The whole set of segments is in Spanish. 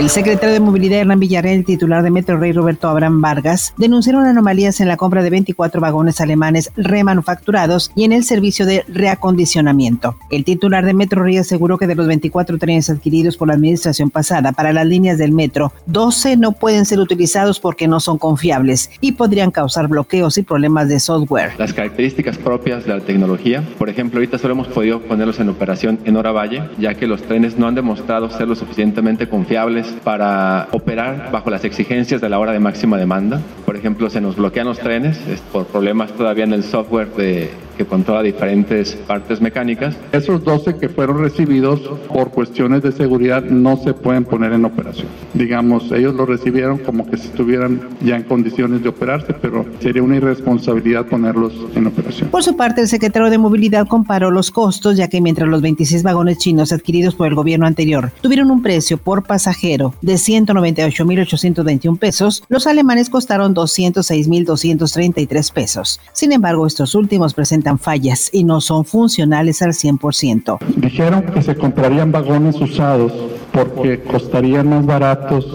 El secretario de Movilidad Hernán Villarreal y titular de Metro Rey Roberto Abraham Vargas denunciaron anomalías en la compra de 24 vagones alemanes remanufacturados y en el servicio de reacondicionamiento. El titular de Metro Rey aseguró que de los 24 trenes adquiridos por la administración pasada para las líneas del metro, 12 no pueden ser utilizados porque no son confiables y podrían causar bloqueos y problemas de software. Las características propias de la tecnología, por ejemplo, ahorita solo hemos podido ponerlos en operación en hora valle, ya que los trenes no han demostrado ser lo suficientemente confiables para operar bajo las exigencias de la hora de máxima demanda. Por ejemplo, se nos bloquean los trenes por problemas todavía en el software de que controla diferentes partes mecánicas. Esos 12 que fueron recibidos por cuestiones de seguridad no se pueden poner en operación. Digamos, ellos lo recibieron como que si estuvieran ya en condiciones de operarse, pero sería una irresponsabilidad ponerlos en operación. Por su parte, el secretario de Movilidad comparó los costos, ya que mientras los 26 vagones chinos adquiridos por el gobierno anterior tuvieron un precio por pasajero de 198.821 pesos, los alemanes costaron 206.233 pesos. Sin embargo, estos últimos presentan fallas y no son funcionales al 100%. Dijeron que se comprarían vagones usados porque costarían más baratos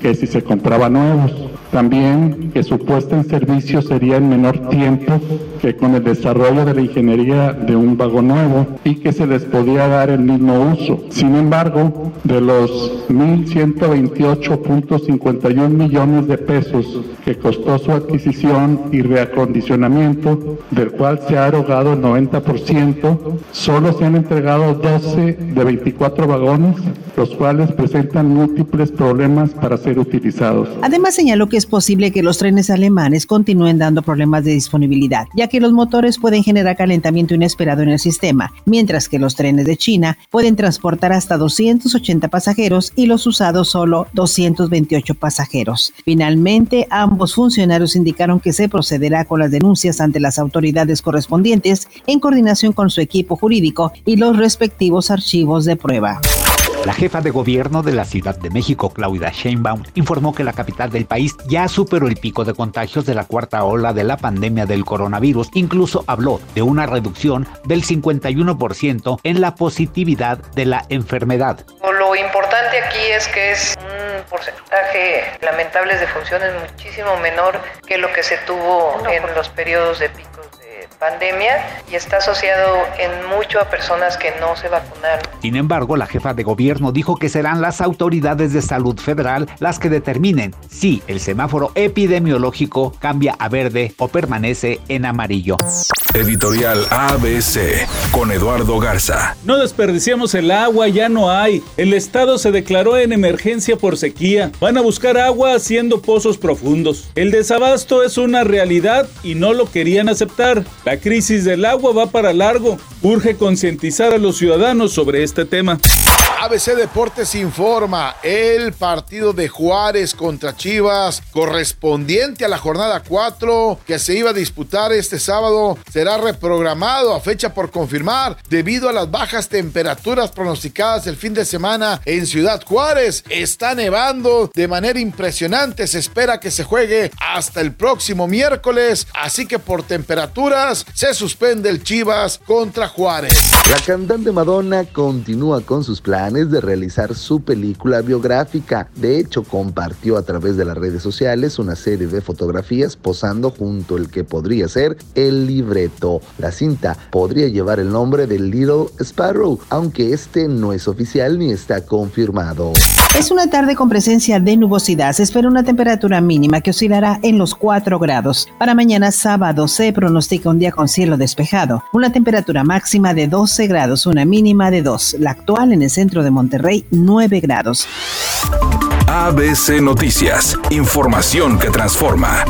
que si se compraban nuevos. También que su puesta en servicio sería en menor tiempo que con el desarrollo de la ingeniería de un vagón nuevo y que se les podía dar el mismo uso. Sin embargo, de los 1.128.51 millones de pesos que costó su adquisición y reacondicionamiento, del cual se ha erogado el 90%, solo se han entregado 12 de 24 vagones, los cuales presentan múltiples problemas para ser utilizados. Además señaló que es posible que los trenes alemanes continúen dando problemas de disponibilidad, ya que los motores pueden generar calentamiento inesperado en el sistema, mientras que los trenes de China pueden transportar hasta 280 pasajeros y los usados solo 228 pasajeros. Finalmente, ambos funcionarios indicaron que se procederá con las denuncias ante las autoridades correspondientes en coordinación con su equipo jurídico y los respectivos archivos de prueba. La jefa de gobierno de la Ciudad de México, Claudia Sheinbaum, informó que la capital del país ya superó el pico de contagios de la cuarta ola de la pandemia del coronavirus. Incluso habló de una reducción del 51% en la positividad de la enfermedad. Lo importante aquí es que es un porcentaje lamentable de funciones muchísimo menor que lo que se tuvo en los periodos de pico pandemia y está asociado en mucho a personas que no se vacunaron. Sin embargo, la jefa de gobierno dijo que serán las autoridades de salud federal las que determinen si el semáforo epidemiológico cambia a verde o permanece en amarillo. Editorial ABC con Eduardo Garza. No desperdiciamos el agua, ya no hay. El estado se declaró en emergencia por sequía. Van a buscar agua haciendo pozos profundos. El desabasto es una realidad y no lo querían aceptar. La crisis del agua va para largo. Urge concientizar a los ciudadanos sobre este tema. ABC Deportes informa, el partido de Juárez contra Chivas correspondiente a la jornada 4 que se iba a disputar este sábado será reprogramado a fecha por confirmar debido a las bajas temperaturas pronosticadas el fin de semana en Ciudad Juárez. Está nevando de manera impresionante, se espera que se juegue hasta el próximo miércoles, así que por temperaturas se suspende el Chivas contra Juárez. La cantante Madonna continúa con sus planes de realizar su película biográfica. De hecho, compartió a través de las redes sociales una serie de fotografías posando junto al que podría ser el libreto. La cinta podría llevar el nombre de Little Sparrow, aunque este no es oficial ni está confirmado. Es una tarde con presencia de nubosidad. Se espera una temperatura mínima que oscilará en los 4 grados. Para mañana sábado se pronostica un con cielo despejado. Una temperatura máxima de 12 grados, una mínima de 2. La actual en el centro de Monterrey, 9 grados. ABC Noticias. Información que transforma.